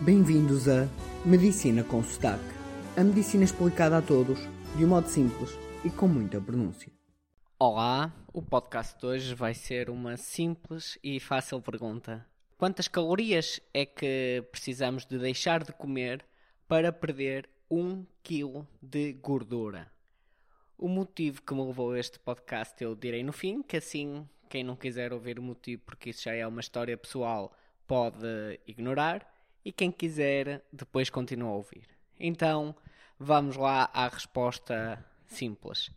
Bem-vindos a Medicina com Sotaque. A medicina explicada a todos, de um modo simples e com muita pronúncia. Olá, o podcast de hoje vai ser uma simples e fácil pergunta. Quantas calorias é que precisamos de deixar de comer para perder 1 kg de gordura? O motivo que me levou a este podcast eu direi no fim, que assim quem não quiser ouvir o motivo, porque isso já é uma história pessoal, pode ignorar. E quem quiser, depois continua a ouvir. Então, vamos lá à resposta simples.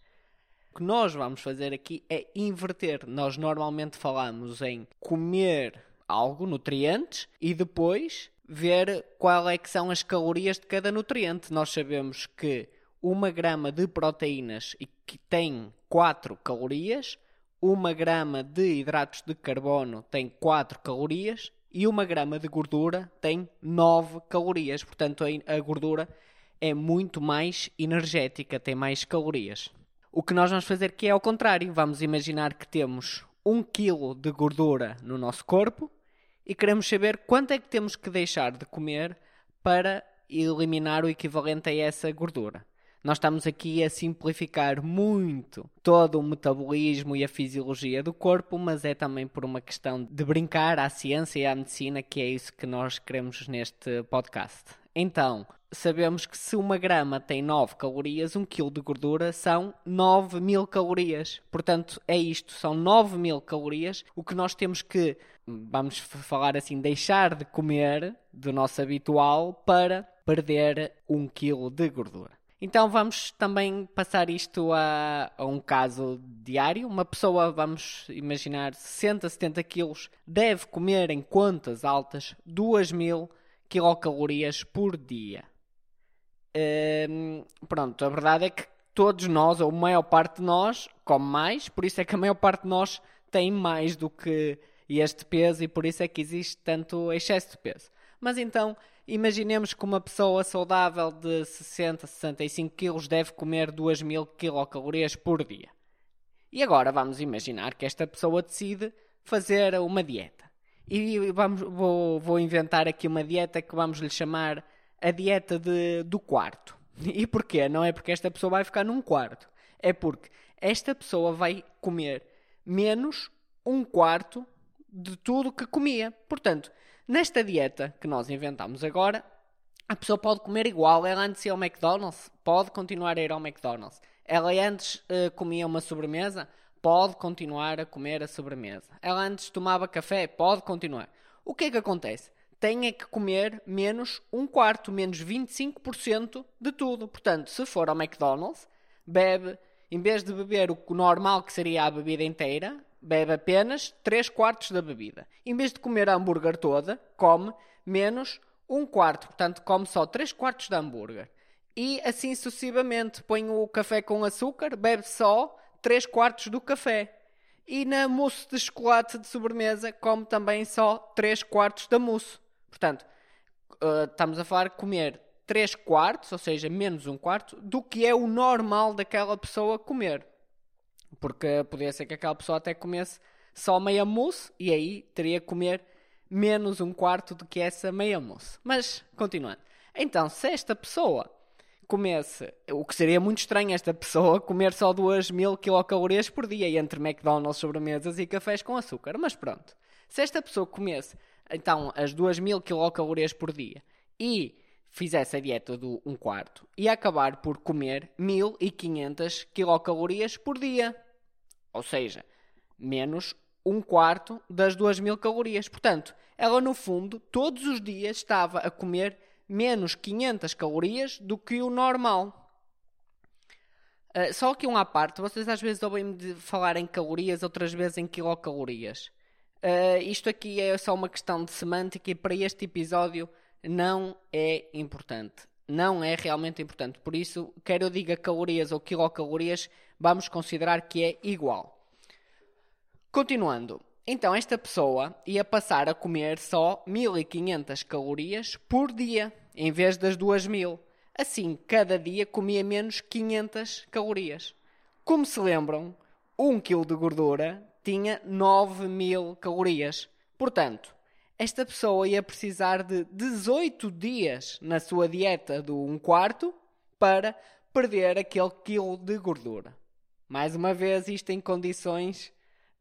O que nós vamos fazer aqui é inverter. Nós normalmente falamos em comer algo, nutrientes, e depois ver qual é que são as calorias de cada nutriente. Nós sabemos que uma grama de proteínas e que tem 4 calorias, uma grama de hidratos de carbono tem 4 calorias e uma grama de gordura tem 9 calorias. Portanto, a gordura é muito mais energética, tem mais calorias. O que nós vamos fazer aqui é ao contrário. Vamos imaginar que temos 1 kg de gordura no nosso corpo e queremos saber quanto é que temos que deixar de comer para eliminar o equivalente a essa gordura. Nós estamos aqui a simplificar muito todo o metabolismo e a fisiologia do corpo, mas é também por uma questão de brincar à ciência e à medicina, que é isso que nós queremos neste podcast. Então, sabemos que se uma grama tem 9 calorias, um quilo de gordura são 9 mil calorias. Portanto, é isto, são 9 mil calorias. O que nós temos que, vamos falar assim, deixar de comer do nosso habitual para perder um quilo de gordura. Então vamos também passar isto a, a, um caso diário. Uma pessoa, vamos imaginar, 60, 70 quilos, deve comer em contas altas 2000 quilocalorias por dia. Hum, pronto, a verdade é que todos nós, ou a maior parte de nós, come mais, por isso é que a maior parte de nós tem mais do que este peso e por isso é que existe tanto excesso de peso. Mas então, imaginemos que uma pessoa saudável de 60, 65 quilos deve comer 2000 quilocalorias por dia. E agora vamos imaginar que esta pessoa decide fazer uma dieta. E vamos, vou, vou inventar aqui uma dieta que vamos lhe chamar a dieta de, do quarto. E porquê? Não é porque esta pessoa vai ficar num quarto. É porque esta pessoa vai comer menos um quarto de tudo que comia. Portanto, Nesta dieta que nós inventamos agora, a pessoa pode comer igual. Ela antes ia ao McDonald's, pode continuar a ir ao McDonald's. Ela antes uh, comia uma sobremesa, pode continuar a comer a sobremesa. Ela antes tomava café, pode continuar. O que é que acontece? Tem é que comer menos um quarto, menos 25% de tudo. Portanto, se for ao McDonald's, bebe, em vez de beber o normal que seria a bebida inteira, bebe apenas 3 quartos da bebida. Em vez de comer a hambúrguer toda, come menos 1 quarto. Portanto, come só 3 quartos de hambúrguer. E assim sucessivamente. Põe o café com açúcar, bebe só 3 quartos do café. E na mousse de chocolate de sobremesa, come também só 3 quartos da mousse. Portanto, uh, estamos a falar de comer 3 quartos, ou seja, menos 1 quarto, do que é o normal daquela pessoa comer. Porque podia ser que aquela pessoa até comesse só meia mousse e aí teria que comer menos um quarto do que essa meia mousse. Mas, continuando. Então, se esta pessoa comesse, o que seria muito estranho esta pessoa comer só 2 mil quilocalorias por dia entre McDonald's, sobremesas e cafés com açúcar. Mas pronto, se esta pessoa comesse então as 2 mil quilocalorias por dia e fizesse a dieta do 1 um quarto, ia acabar por comer 1500 quilocalorias por dia. Ou seja, menos um quarto das 2000 calorias. Portanto, ela no fundo, todos os dias estava a comer menos 500 calorias do que o normal. Uh, só que um à parte, vocês às vezes ouvem-me falar em calorias, outras vezes em quilocalorias. Uh, isto aqui é só uma questão de semântica e para este episódio não é importante. Não é realmente importante. Por isso, quer eu diga calorias ou quilocalorias, vamos considerar que é igual. Continuando. Então, esta pessoa ia passar a comer só 1500 calorias por dia, em vez das 2000. Assim, cada dia comia menos 500 calorias. Como se lembram, 1 kg de gordura tinha 9000 calorias. Portanto, esta pessoa ia precisar de 18 dias na sua dieta do 1 quarto para perder aquele quilo de gordura. Mais uma vez, isto em condições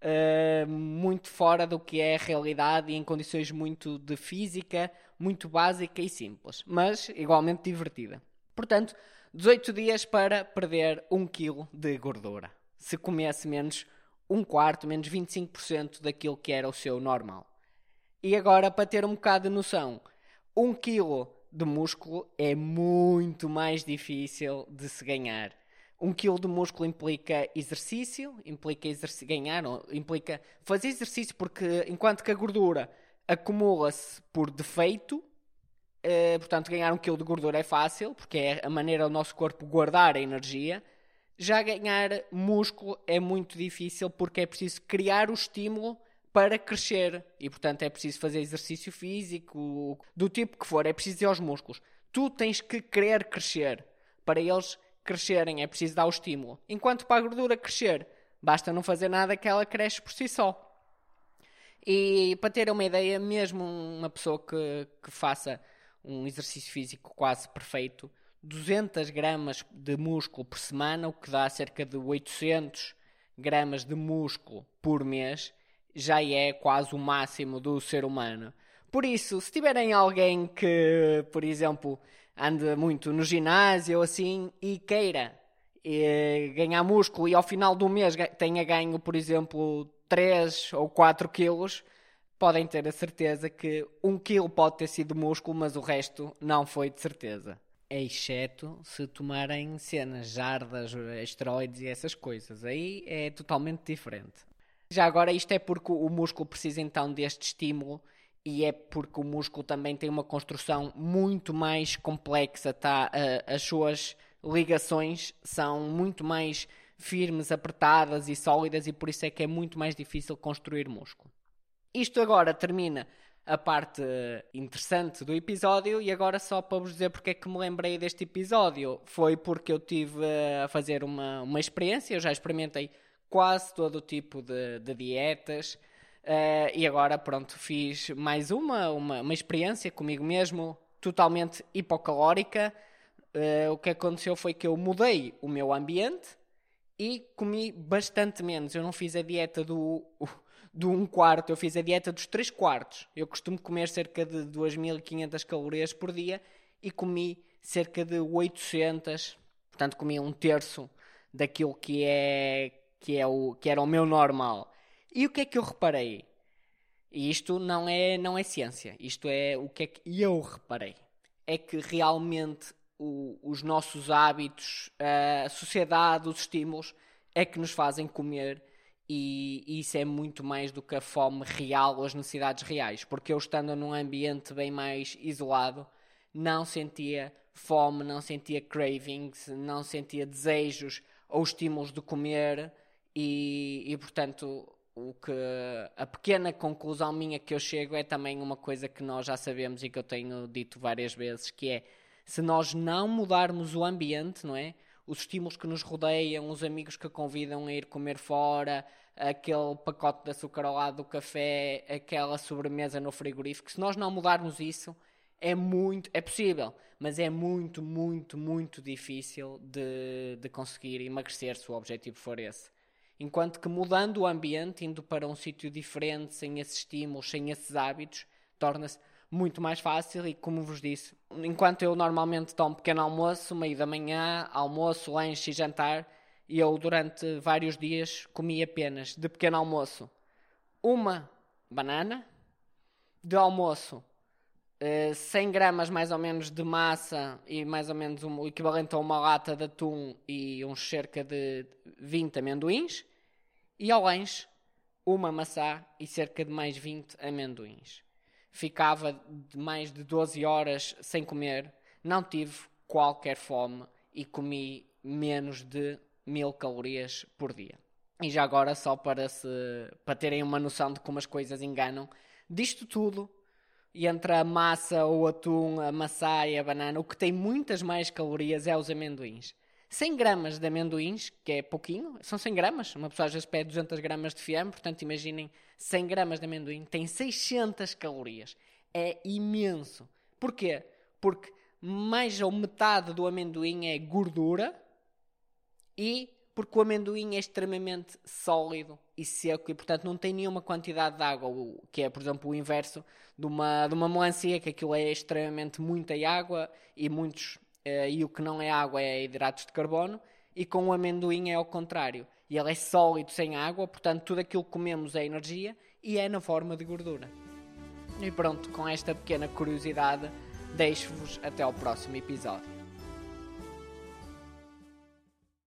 uh, muito fora do que é a realidade e em condições muito de física, muito básica e simples, mas igualmente divertida. Portanto, 18 dias para perder 1 kg de gordura. Se comesse menos um quarto, menos 25% daquilo que era o seu normal. E agora, para ter um bocado de noção, 1 kg de músculo é muito mais difícil de se ganhar. Um quilo de músculo implica exercício, implica exerc ganhar, implica fazer exercício, porque enquanto que a gordura acumula-se por defeito, eh, portanto, ganhar um quilo de gordura é fácil, porque é a maneira do nosso corpo guardar a energia. Já ganhar músculo é muito difícil, porque é preciso criar o estímulo para crescer. E, portanto, é preciso fazer exercício físico, do tipo que for, é preciso ir aos músculos. Tu tens que querer crescer para eles é preciso dar o estímulo. Enquanto para a gordura crescer, basta não fazer nada que ela cresce por si só. E para ter uma ideia, mesmo uma pessoa que, que faça um exercício físico quase perfeito, 200 gramas de músculo por semana, o que dá cerca de 800 gramas de músculo por mês, já é quase o máximo do ser humano. Por isso, se tiverem alguém que, por exemplo, anda muito no ginásio ou assim e queira e ganhar músculo e ao final do mês tenha ganho, por exemplo, 3 ou 4 quilos, podem ter a certeza que 1 quilo pode ter sido músculo, mas o resto não foi de certeza. Exceto se tomarem cenas, jardas, esteroides e essas coisas. Aí é totalmente diferente. Já agora, isto é porque o músculo precisa então deste estímulo e é porque o músculo também tem uma construção muito mais complexa, tá? as suas ligações são muito mais firmes, apertadas e sólidas e por isso é que é muito mais difícil construir músculo. Isto agora termina a parte interessante do episódio e agora só para vos dizer porque é que me lembrei deste episódio foi porque eu tive a fazer uma, uma experiência, eu já experimentei quase todo o tipo de, de dietas, Uh, e agora, pronto, fiz mais uma, uma, uma experiência comigo mesmo, totalmente hipocalórica. Uh, o que aconteceu foi que eu mudei o meu ambiente e comi bastante menos. Eu não fiz a dieta do, do 1 um quarto, eu fiz a dieta dos 3 quartos. Eu costumo comer cerca de 2.500 calorias por dia e comi cerca de 800, portanto comi um terço daquilo que é que é o que era o meu normal. E o que é que eu reparei? E isto não é, não é ciência, isto é o que é que eu reparei. É que realmente o, os nossos hábitos, a sociedade, os estímulos, é que nos fazem comer e, e isso é muito mais do que a fome real ou as necessidades reais. Porque eu estando num ambiente bem mais isolado, não sentia fome, não sentia cravings, não sentia desejos ou estímulos de comer e, e portanto o que a pequena conclusão minha que eu chego é também uma coisa que nós já sabemos e que eu tenho dito várias vezes, que é se nós não mudarmos o ambiente, não é? Os estímulos que nos rodeiam, os amigos que convidam a ir comer fora, aquele pacote de açúcar ao lado do café, aquela sobremesa no frigorífico, se nós não mudarmos isso, é muito, é possível, mas é muito, muito, muito difícil de, de conseguir emagrecer se o objetivo for esse. Enquanto que mudando o ambiente, indo para um sítio diferente, sem esses estímulos, sem esses hábitos, torna-se muito mais fácil e como vos disse, enquanto eu normalmente tomo pequeno almoço, meio da manhã, almoço, lanche e jantar, eu durante vários dias comi apenas de pequeno almoço uma banana, de almoço 100 eh, gramas mais ou menos de massa e mais ou menos um, o equivalente a uma lata de atum e uns cerca de 20 amendoins e ao lanche uma maçã e cerca de mais 20 amendoins. Ficava de mais de 12 horas sem comer, não tive qualquer fome e comi menos de mil calorias por dia. E já agora, só para, se, para terem uma noção de como as coisas enganam, disto tudo, entre a massa, o atum, a maçã e a banana, o que tem muitas mais calorias é os amendoins. 100 gramas de amendoins, que é pouquinho, são 100 gramas. Uma pessoa às vezes pede 200 gramas de fiambre, portanto imaginem 100 gramas de amendoim, tem 600 calorias. É imenso. Porquê? Porque mais ou metade do amendoim é gordura e porque o amendoim é extremamente sólido e seco e, portanto, não tem nenhuma quantidade de água, que é, por exemplo, o inverso de uma, de uma melancia, que aquilo é extremamente muita água e muitos e o que não é água é hidratos de carbono, e com o amendoim é ao contrário. E ele é sólido sem água, portanto, tudo aquilo que comemos é energia e é na forma de gordura. E pronto, com esta pequena curiosidade, deixo-vos até ao próximo episódio.